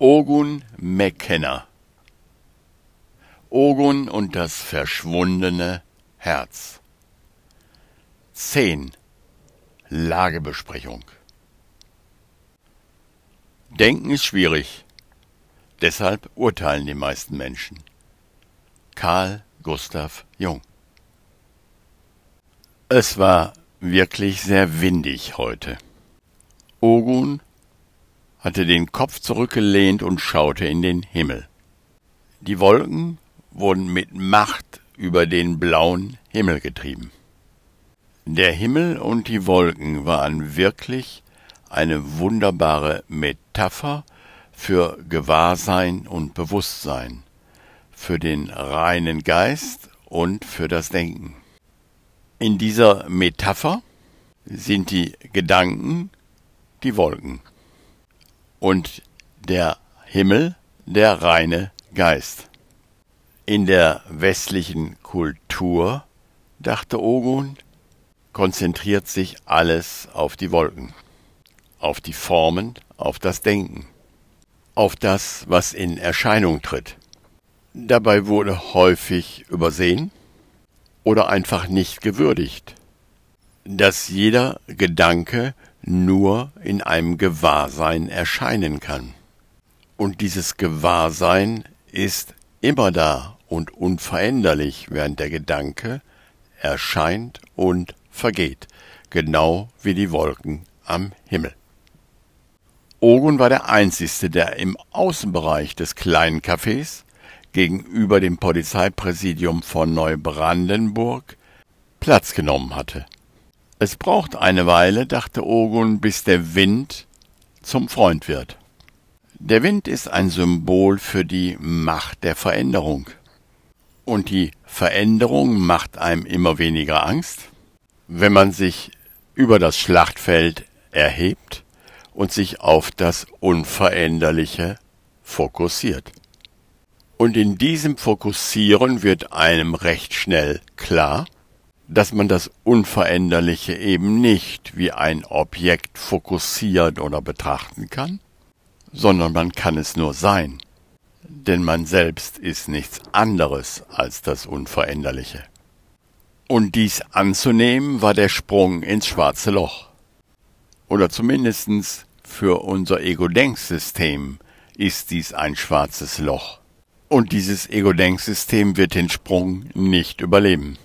Ogun McKenna Ogun und das verschwundene Herz. 10 Lagebesprechung. Denken ist schwierig, deshalb urteilen die meisten Menschen. Karl Gustav Jung. Es war wirklich sehr windig heute. Ogun hatte den Kopf zurückgelehnt und schaute in den Himmel. Die Wolken wurden mit Macht über den blauen Himmel getrieben. Der Himmel und die Wolken waren wirklich eine wunderbare Metapher für Gewahrsein und Bewusstsein, für den reinen Geist und für das Denken. In dieser Metapher sind die Gedanken die Wolken und der Himmel der reine Geist. In der westlichen Kultur, dachte Ogun, konzentriert sich alles auf die Wolken, auf die Formen, auf das Denken, auf das, was in Erscheinung tritt. Dabei wurde häufig übersehen oder einfach nicht gewürdigt, dass jeder Gedanke nur in einem Gewahrsein erscheinen kann. Und dieses Gewahrsein ist immer da und unveränderlich, während der Gedanke erscheint und vergeht, genau wie die Wolken am Himmel. Ogun war der Einzige, der im Außenbereich des kleinen Cafés gegenüber dem Polizeipräsidium von Neubrandenburg Platz genommen hatte. Es braucht eine Weile, dachte Ogun, bis der Wind zum Freund wird. Der Wind ist ein Symbol für die Macht der Veränderung. Und die Veränderung macht einem immer weniger Angst, wenn man sich über das Schlachtfeld erhebt und sich auf das Unveränderliche fokussiert. Und in diesem Fokussieren wird einem recht schnell klar, dass man das Unveränderliche eben nicht wie ein Objekt fokussiert oder betrachten kann, sondern man kann es nur sein, denn man selbst ist nichts anderes als das Unveränderliche. Und dies anzunehmen war der Sprung ins schwarze Loch. Oder zumindestens für unser Ego-Denksystem ist dies ein schwarzes Loch. Und dieses Ego-Denksystem wird den Sprung nicht überleben.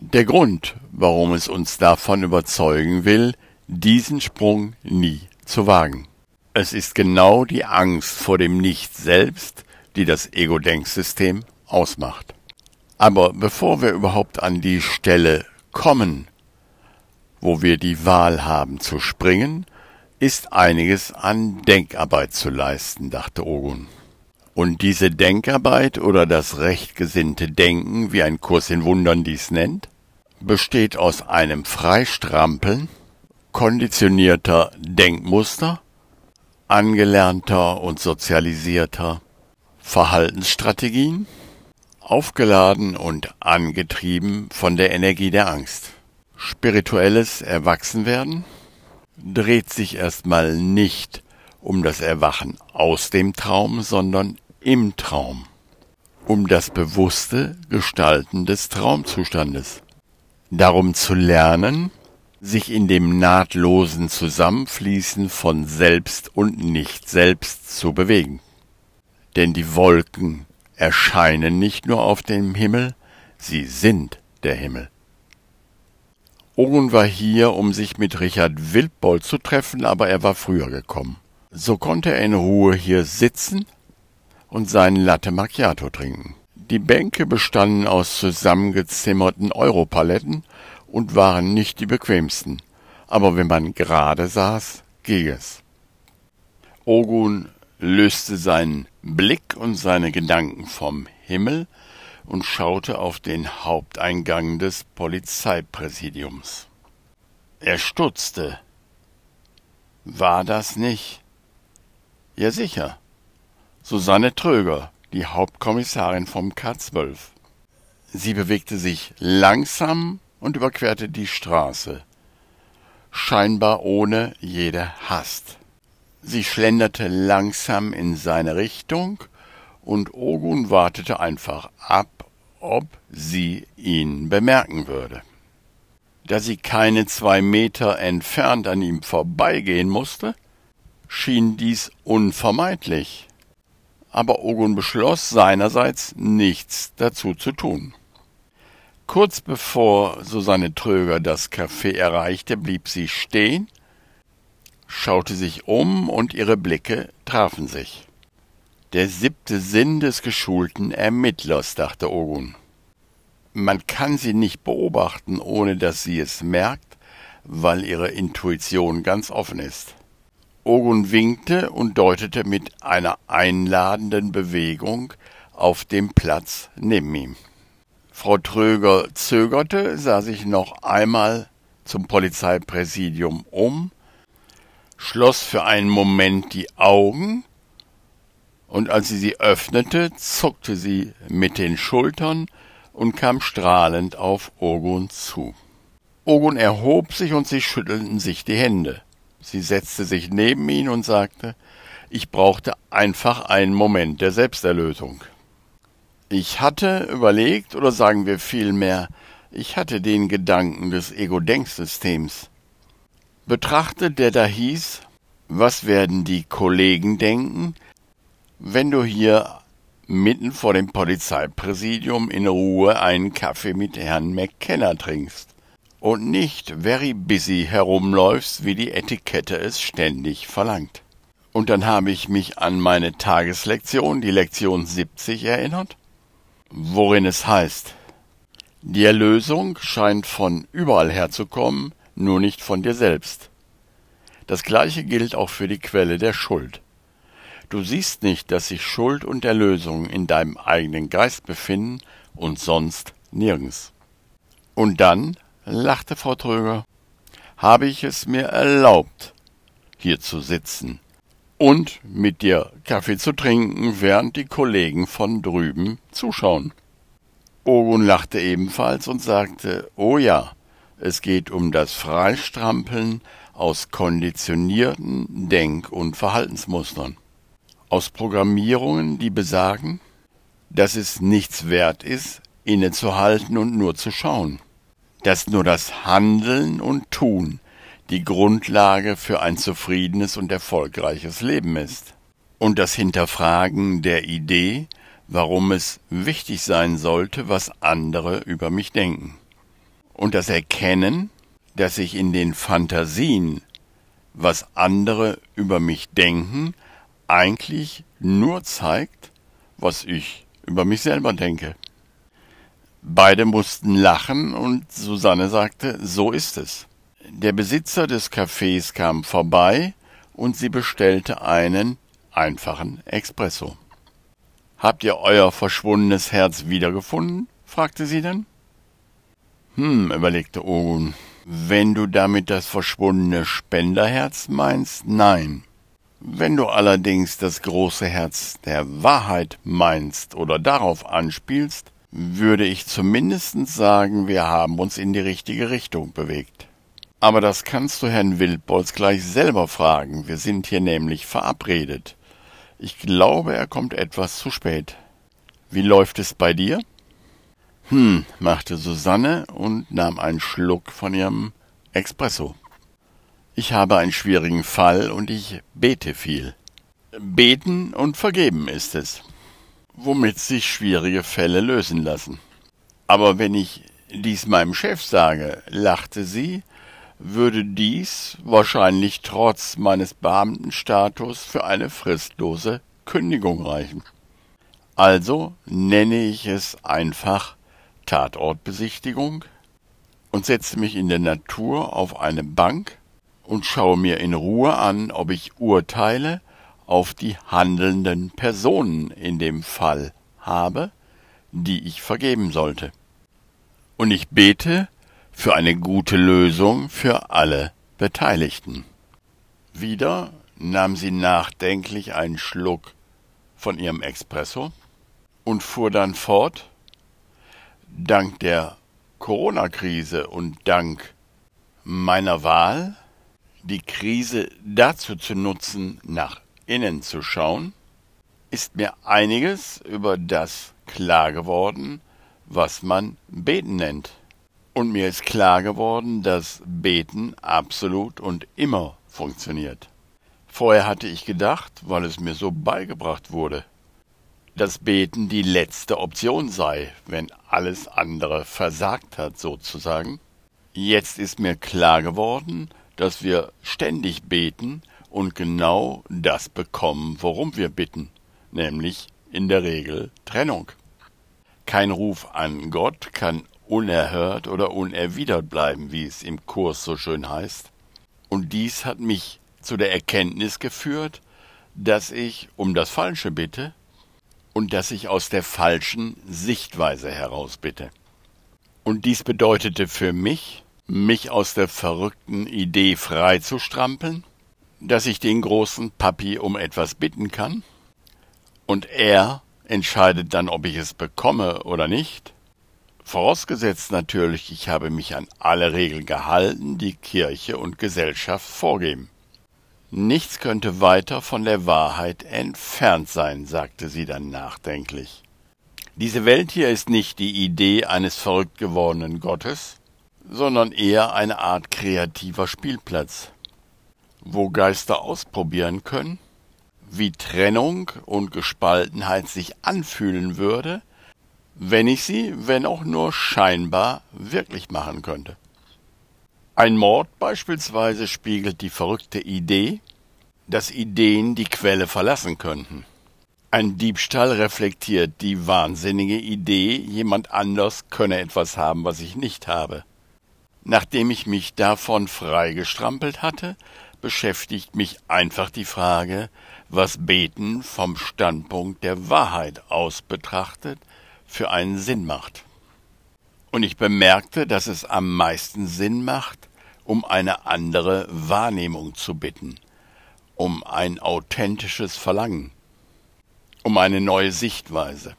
Der Grund, warum es uns davon überzeugen will, diesen Sprung nie zu wagen. Es ist genau die Angst vor dem Nicht selbst, die das Ego-Denksystem ausmacht. Aber bevor wir überhaupt an die Stelle kommen, wo wir die Wahl haben zu springen, ist einiges an Denkarbeit zu leisten, dachte Ogun. Und diese Denkarbeit oder das rechtgesinnte Denken, wie ein Kurs in Wundern dies nennt, besteht aus einem Freistrampeln konditionierter Denkmuster, angelernter und sozialisierter Verhaltensstrategien, aufgeladen und angetrieben von der Energie der Angst. Spirituelles Erwachsenwerden dreht sich erstmal nicht um das Erwachen aus dem Traum, sondern im Traum, um das bewusste Gestalten des Traumzustandes. Darum zu lernen, sich in dem nahtlosen Zusammenfließen von Selbst und Nicht-Selbst zu bewegen. Denn die Wolken erscheinen nicht nur auf dem Himmel, sie sind der Himmel. Ogun war hier, um sich mit Richard Wildbold zu treffen, aber er war früher gekommen. So konnte er in Ruhe hier sitzen und seinen Latte Macchiato trinken. Die Bänke bestanden aus zusammengezimmerten Europaletten und waren nicht die bequemsten, aber wenn man gerade saß, ging es. Ogun löste seinen Blick und seine Gedanken vom Himmel und schaute auf den Haupteingang des Polizeipräsidiums. Er stutzte. War das nicht? Ja sicher. Susanne Tröger, die Hauptkommissarin vom K12. Sie bewegte sich langsam und überquerte die Straße, scheinbar ohne jede Hast. Sie schlenderte langsam in seine Richtung, und Ogun wartete einfach ab, ob sie ihn bemerken würde. Da sie keine zwei Meter entfernt an ihm vorbeigehen musste, schien dies unvermeidlich. Aber Ogun beschloss seinerseits nichts dazu zu tun. Kurz bevor Susanne Tröger das Café erreichte, blieb sie stehen, schaute sich um und ihre Blicke trafen sich. Der siebte Sinn des geschulten Ermittlers, dachte Ogun. Man kann sie nicht beobachten, ohne dass sie es merkt, weil ihre Intuition ganz offen ist. Ogun winkte und deutete mit einer einladenden Bewegung auf dem Platz neben ihm. Frau Tröger zögerte, sah sich noch einmal zum Polizeipräsidium um, schloss für einen Moment die Augen, und als sie sie öffnete, zuckte sie mit den Schultern und kam strahlend auf Ogun zu. Ogun erhob sich und sie schüttelten sich die Hände. Sie setzte sich neben ihn und sagte, ich brauchte einfach einen Moment der Selbsterlösung. Ich hatte überlegt, oder sagen wir vielmehr, ich hatte den Gedanken des Ego-Denksystems. Betrachtet, der da hieß, was werden die Kollegen denken, wenn du hier mitten vor dem Polizeipräsidium in Ruhe einen Kaffee mit Herrn McKenna trinkst und nicht very busy herumläufst, wie die Etikette es ständig verlangt. Und dann habe ich mich an meine Tageslektion, die Lektion 70, erinnert worin es heißt, die Erlösung scheint von überall herzukommen, nur nicht von dir selbst. Das gleiche gilt auch für die Quelle der Schuld. Du siehst nicht, dass sich Schuld und Erlösung in deinem eigenen Geist befinden und sonst nirgends. Und dann, lachte Frau Tröger, habe ich es mir erlaubt, hier zu sitzen und mit dir Kaffee zu trinken, während die Kollegen von drüben zuschauen. Ogun lachte ebenfalls und sagte, oh ja, es geht um das Freistrampeln aus konditionierten Denk- und Verhaltensmustern, aus Programmierungen, die besagen, dass es nichts wert ist, innezuhalten und nur zu schauen, dass nur das Handeln und Tun die Grundlage für ein zufriedenes und erfolgreiches Leben ist. Und das Hinterfragen der Idee, warum es wichtig sein sollte, was andere über mich denken. Und das Erkennen, dass ich in den Fantasien, was andere über mich denken, eigentlich nur zeigt, was ich über mich selber denke. Beide mussten lachen und Susanne sagte, so ist es. Der Besitzer des Cafés kam vorbei und sie bestellte einen einfachen Espresso. Habt ihr euer verschwundenes Herz wiedergefunden? fragte sie dann. Hm, überlegte Ogun. Wenn du damit das verschwundene Spenderherz meinst, nein. Wenn du allerdings das große Herz der Wahrheit meinst oder darauf anspielst, würde ich zumindest sagen, wir haben uns in die richtige Richtung bewegt. Aber das kannst du Herrn Wildbolz gleich selber fragen. Wir sind hier nämlich verabredet. Ich glaube, er kommt etwas zu spät. Wie läuft es bei dir? Hm, machte Susanne und nahm einen Schluck von ihrem Espresso. Ich habe einen schwierigen Fall und ich bete viel. Beten und vergeben ist es, womit sich schwierige Fälle lösen lassen. Aber wenn ich dies meinem Chef sage, lachte sie würde dies wahrscheinlich trotz meines Beamtenstatus für eine fristlose Kündigung reichen. Also nenne ich es einfach Tatortbesichtigung und setze mich in der Natur auf eine Bank und schaue mir in Ruhe an, ob ich Urteile auf die handelnden Personen in dem Fall habe, die ich vergeben sollte. Und ich bete, für eine gute Lösung für alle Beteiligten. Wieder nahm sie nachdenklich einen Schluck von ihrem Espresso und fuhr dann fort Dank der Corona-Krise und dank meiner Wahl, die Krise dazu zu nutzen, nach innen zu schauen, ist mir einiges über das klar geworden, was man Beten nennt. Und mir ist klar geworden, dass Beten absolut und immer funktioniert. Vorher hatte ich gedacht, weil es mir so beigebracht wurde, dass Beten die letzte Option sei, wenn alles andere versagt hat sozusagen. Jetzt ist mir klar geworden, dass wir ständig beten und genau das bekommen, worum wir bitten, nämlich in der Regel Trennung. Kein Ruf an Gott kann unerhört oder unerwidert bleiben, wie es im Kurs so schön heißt. Und dies hat mich zu der Erkenntnis geführt, dass ich um das Falsche bitte und dass ich aus der falschen Sichtweise heraus bitte. Und dies bedeutete für mich, mich aus der verrückten Idee frei zu strampeln, dass ich den großen Papi um etwas bitten kann, und er entscheidet dann, ob ich es bekomme oder nicht, vorausgesetzt natürlich, ich habe mich an alle Regeln gehalten, die Kirche und Gesellschaft vorgeben. Nichts könnte weiter von der Wahrheit entfernt sein, sagte sie dann nachdenklich. Diese Welt hier ist nicht die Idee eines verrückt gewordenen Gottes, sondern eher eine Art kreativer Spielplatz, wo Geister ausprobieren können, wie Trennung und Gespaltenheit sich anfühlen würde, wenn ich sie, wenn auch nur scheinbar, wirklich machen könnte. Ein Mord beispielsweise spiegelt die verrückte Idee, dass Ideen die Quelle verlassen könnten. Ein Diebstahl reflektiert die wahnsinnige Idee, jemand anders könne etwas haben, was ich nicht habe. Nachdem ich mich davon freigestrampelt hatte, beschäftigt mich einfach die Frage, was Beten vom Standpunkt der Wahrheit aus betrachtet für einen Sinn macht. Und ich bemerkte, dass es am meisten Sinn macht, um eine andere Wahrnehmung zu bitten, um ein authentisches Verlangen, um eine neue Sichtweise,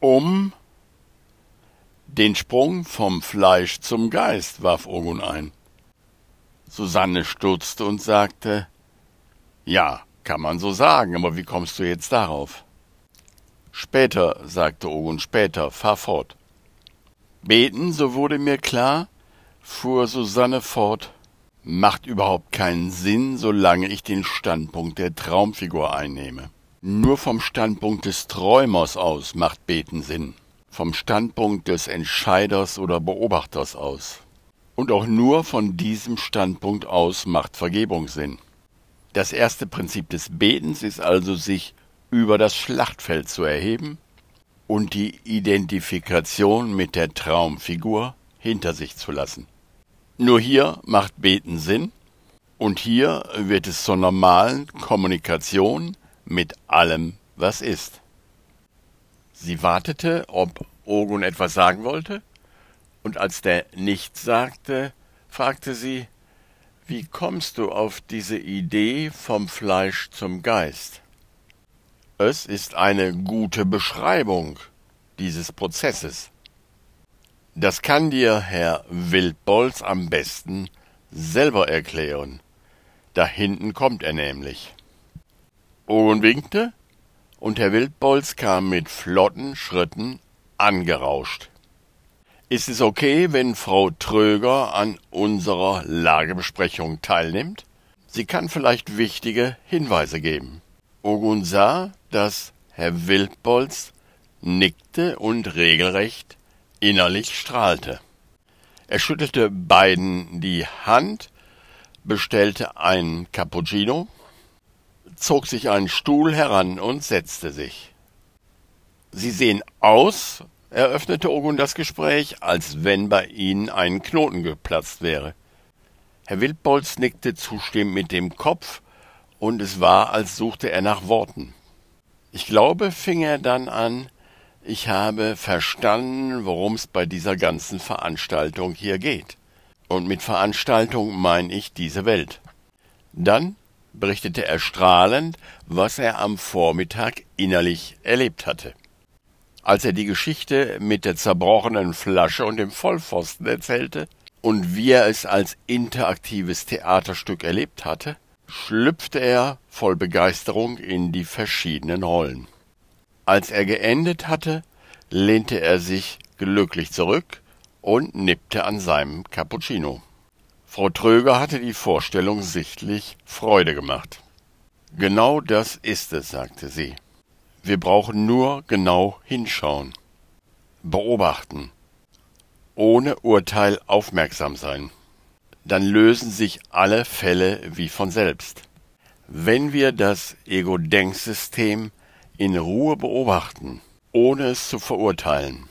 um den Sprung vom Fleisch zum Geist, warf Ogun ein. Susanne stutzte und sagte, ja, kann man so sagen, aber wie kommst du jetzt darauf? Später, sagte Ogun, später, fahr fort. Beten, so wurde mir klar, fuhr Susanne fort, macht überhaupt keinen Sinn, solange ich den Standpunkt der Traumfigur einnehme. Nur vom Standpunkt des Träumers aus macht Beten Sinn vom Standpunkt des Entscheiders oder Beobachters aus. Und auch nur von diesem Standpunkt aus macht Vergebung Sinn. Das erste Prinzip des Betens ist also, sich über das Schlachtfeld zu erheben und die Identifikation mit der Traumfigur hinter sich zu lassen. Nur hier macht Beten Sinn und hier wird es zur normalen Kommunikation mit allem, was ist. Sie wartete, ob Ogun etwas sagen wollte, und als der nichts sagte, fragte sie, wie kommst du auf diese Idee vom Fleisch zum Geist? Es ist eine gute Beschreibung dieses Prozesses. Das kann dir Herr Wildbolz am besten selber erklären. Da hinten kommt er nämlich. Owen winkte und Herr Wildbolz kam mit flotten Schritten angerauscht. Ist es okay, wenn Frau Tröger an unserer Lagebesprechung teilnimmt? Sie kann vielleicht wichtige Hinweise geben. Ogun sah, dass Herr Wildbolz nickte und regelrecht innerlich strahlte. Er schüttelte beiden die Hand, bestellte einen Cappuccino zog sich einen Stuhl heran und setzte sich. Sie sehen aus, eröffnete Ogun das Gespräch, als wenn bei Ihnen ein Knoten geplatzt wäre. Herr Wildbolz nickte zustimmend mit dem Kopf, und es war, als suchte er nach Worten. Ich glaube, fing er dann an, ich habe verstanden, worum es bei dieser ganzen Veranstaltung hier geht. Und mit Veranstaltung meine ich diese Welt. Dann berichtete er strahlend, was er am Vormittag innerlich erlebt hatte. Als er die Geschichte mit der zerbrochenen Flasche und dem Vollpfosten erzählte, und wie er es als interaktives Theaterstück erlebt hatte, schlüpfte er voll Begeisterung in die verschiedenen Rollen. Als er geendet hatte, lehnte er sich glücklich zurück und nippte an seinem Cappuccino. Frau Tröger hatte die Vorstellung sichtlich Freude gemacht. Genau das ist es, sagte sie. Wir brauchen nur genau hinschauen. Beobachten. Ohne Urteil aufmerksam sein. Dann lösen sich alle Fälle wie von selbst. Wenn wir das Ego-Denksystem in Ruhe beobachten, ohne es zu verurteilen,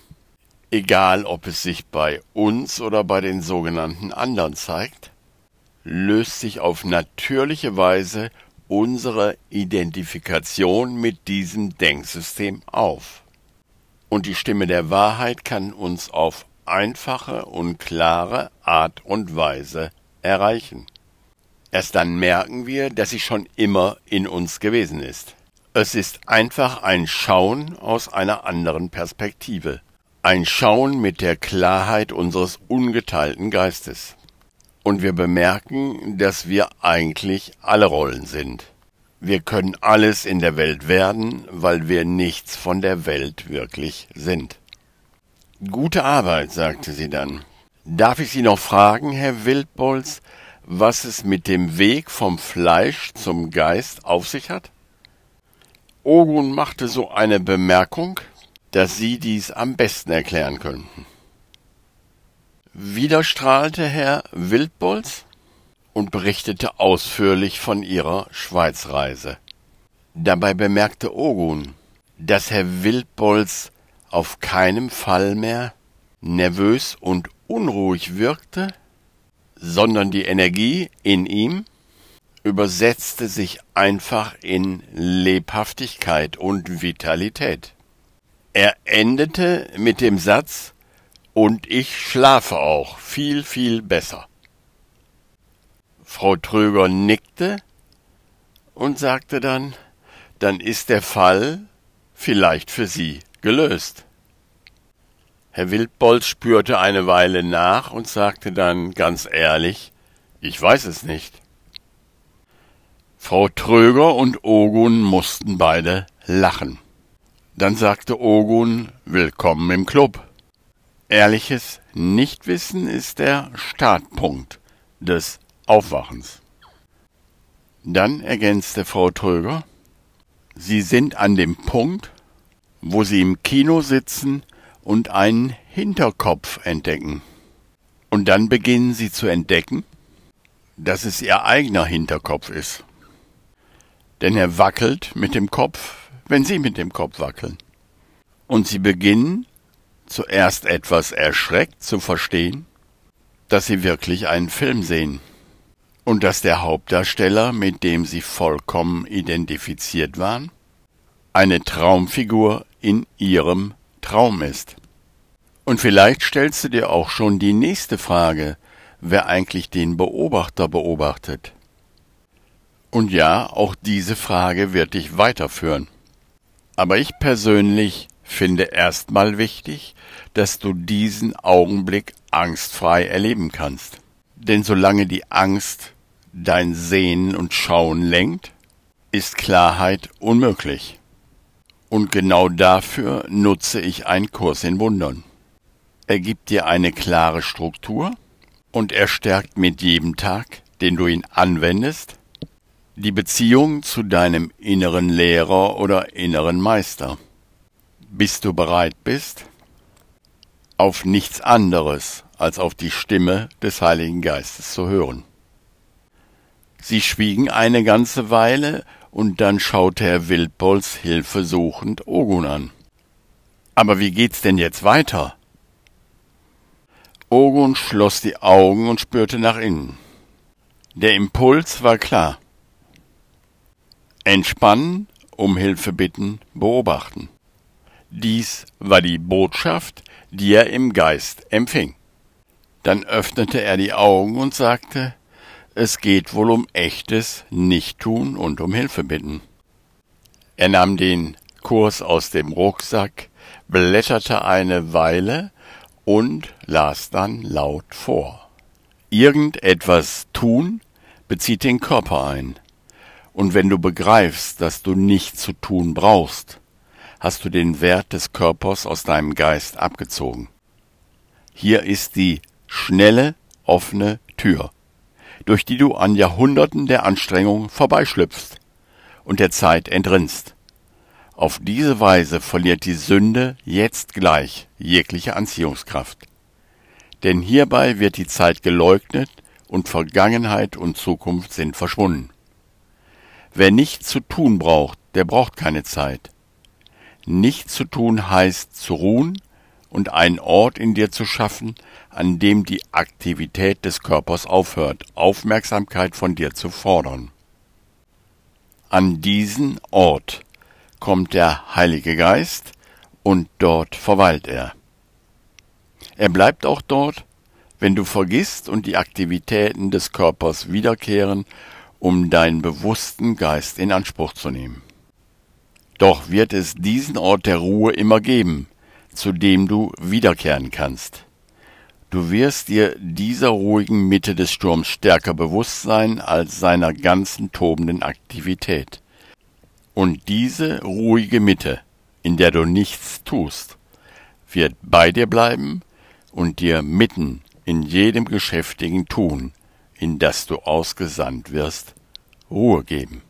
egal ob es sich bei uns oder bei den sogenannten anderen zeigt, löst sich auf natürliche Weise unsere Identifikation mit diesem Denksystem auf. Und die Stimme der Wahrheit kann uns auf einfache und klare Art und Weise erreichen. Erst dann merken wir, dass sie schon immer in uns gewesen ist. Es ist einfach ein Schauen aus einer anderen Perspektive. Ein Schauen mit der Klarheit unseres ungeteilten Geistes und wir bemerken, dass wir eigentlich alle Rollen sind. Wir können alles in der Welt werden, weil wir nichts von der Welt wirklich sind. Gute Arbeit, sagte sie dann. Darf ich Sie noch fragen, Herr Wildbolz, was es mit dem Weg vom Fleisch zum Geist auf sich hat? Ogun machte so eine Bemerkung, dass Sie dies am besten erklären könnten. Wieder strahlte Herr Wildbolz und berichtete ausführlich von ihrer Schweizreise. Dabei bemerkte Ogun, dass Herr Wildbolz auf keinem Fall mehr nervös und unruhig wirkte, sondern die Energie in ihm übersetzte sich einfach in Lebhaftigkeit und Vitalität. Er endete mit dem Satz und ich schlafe auch viel, viel besser. Frau Tröger nickte und sagte dann, dann ist der Fall vielleicht für Sie gelöst. Herr Wildbolz spürte eine Weile nach und sagte dann ganz ehrlich, ich weiß es nicht. Frau Tröger und Ogun mussten beide lachen. Dann sagte Ogun, willkommen im Club. Ehrliches Nichtwissen ist der Startpunkt des Aufwachens. Dann ergänzte Frau Tröger, Sie sind an dem Punkt, wo Sie im Kino sitzen und einen Hinterkopf entdecken. Und dann beginnen Sie zu entdecken, dass es Ihr eigener Hinterkopf ist. Denn er wackelt mit dem Kopf, wenn Sie mit dem Kopf wackeln. Und Sie beginnen zuerst etwas erschreckt zu verstehen, dass sie wirklich einen Film sehen und dass der Hauptdarsteller, mit dem sie vollkommen identifiziert waren, eine Traumfigur in ihrem Traum ist. Und vielleicht stellst du dir auch schon die nächste Frage, wer eigentlich den Beobachter beobachtet. Und ja, auch diese Frage wird dich weiterführen. Aber ich persönlich finde erstmal wichtig, dass du diesen Augenblick angstfrei erleben kannst. Denn solange die Angst dein Sehen und Schauen lenkt, ist Klarheit unmöglich. Und genau dafür nutze ich einen Kurs in Wundern. Er gibt dir eine klare Struktur und er stärkt mit jedem Tag, den du ihn anwendest, die Beziehung zu deinem inneren Lehrer oder inneren Meister bis du bereit bist, auf nichts anderes als auf die Stimme des Heiligen Geistes zu hören. Sie schwiegen eine ganze Weile, und dann schaute Herr Wildpolz hilfesuchend Ogun an. Aber wie geht's denn jetzt weiter? Ogun schloss die Augen und spürte nach innen. Der Impuls war klar. Entspannen, um Hilfe bitten, beobachten. Dies war die Botschaft, die er im Geist empfing. Dann öffnete er die Augen und sagte, es geht wohl um echtes Nichttun und um Hilfe bitten. Er nahm den Kurs aus dem Rucksack, blätterte eine Weile und las dann laut vor. Irgendetwas tun bezieht den Körper ein. Und wenn du begreifst, dass du nichts zu tun brauchst, hast du den Wert des Körpers aus deinem Geist abgezogen. Hier ist die schnelle, offene Tür, durch die du an Jahrhunderten der Anstrengung vorbeischlüpfst und der Zeit entrinnst. Auf diese Weise verliert die Sünde jetzt gleich jegliche Anziehungskraft. Denn hierbei wird die Zeit geleugnet und Vergangenheit und Zukunft sind verschwunden. Wer nichts zu tun braucht, der braucht keine Zeit. Nichts zu tun heißt zu ruhen und einen Ort in dir zu schaffen, an dem die Aktivität des Körpers aufhört, Aufmerksamkeit von dir zu fordern. An diesen Ort kommt der Heilige Geist und dort verweilt er. Er bleibt auch dort, wenn du vergisst und die Aktivitäten des Körpers wiederkehren um deinen bewussten Geist in Anspruch zu nehmen. Doch wird es diesen Ort der Ruhe immer geben, zu dem du wiederkehren kannst. Du wirst dir dieser ruhigen Mitte des Sturms stärker bewusst sein als seiner ganzen tobenden Aktivität. Und diese ruhige Mitte, in der du nichts tust, wird bei dir bleiben und dir mitten in jedem geschäftigen Tun in das du ausgesandt wirst, Ruhe geben.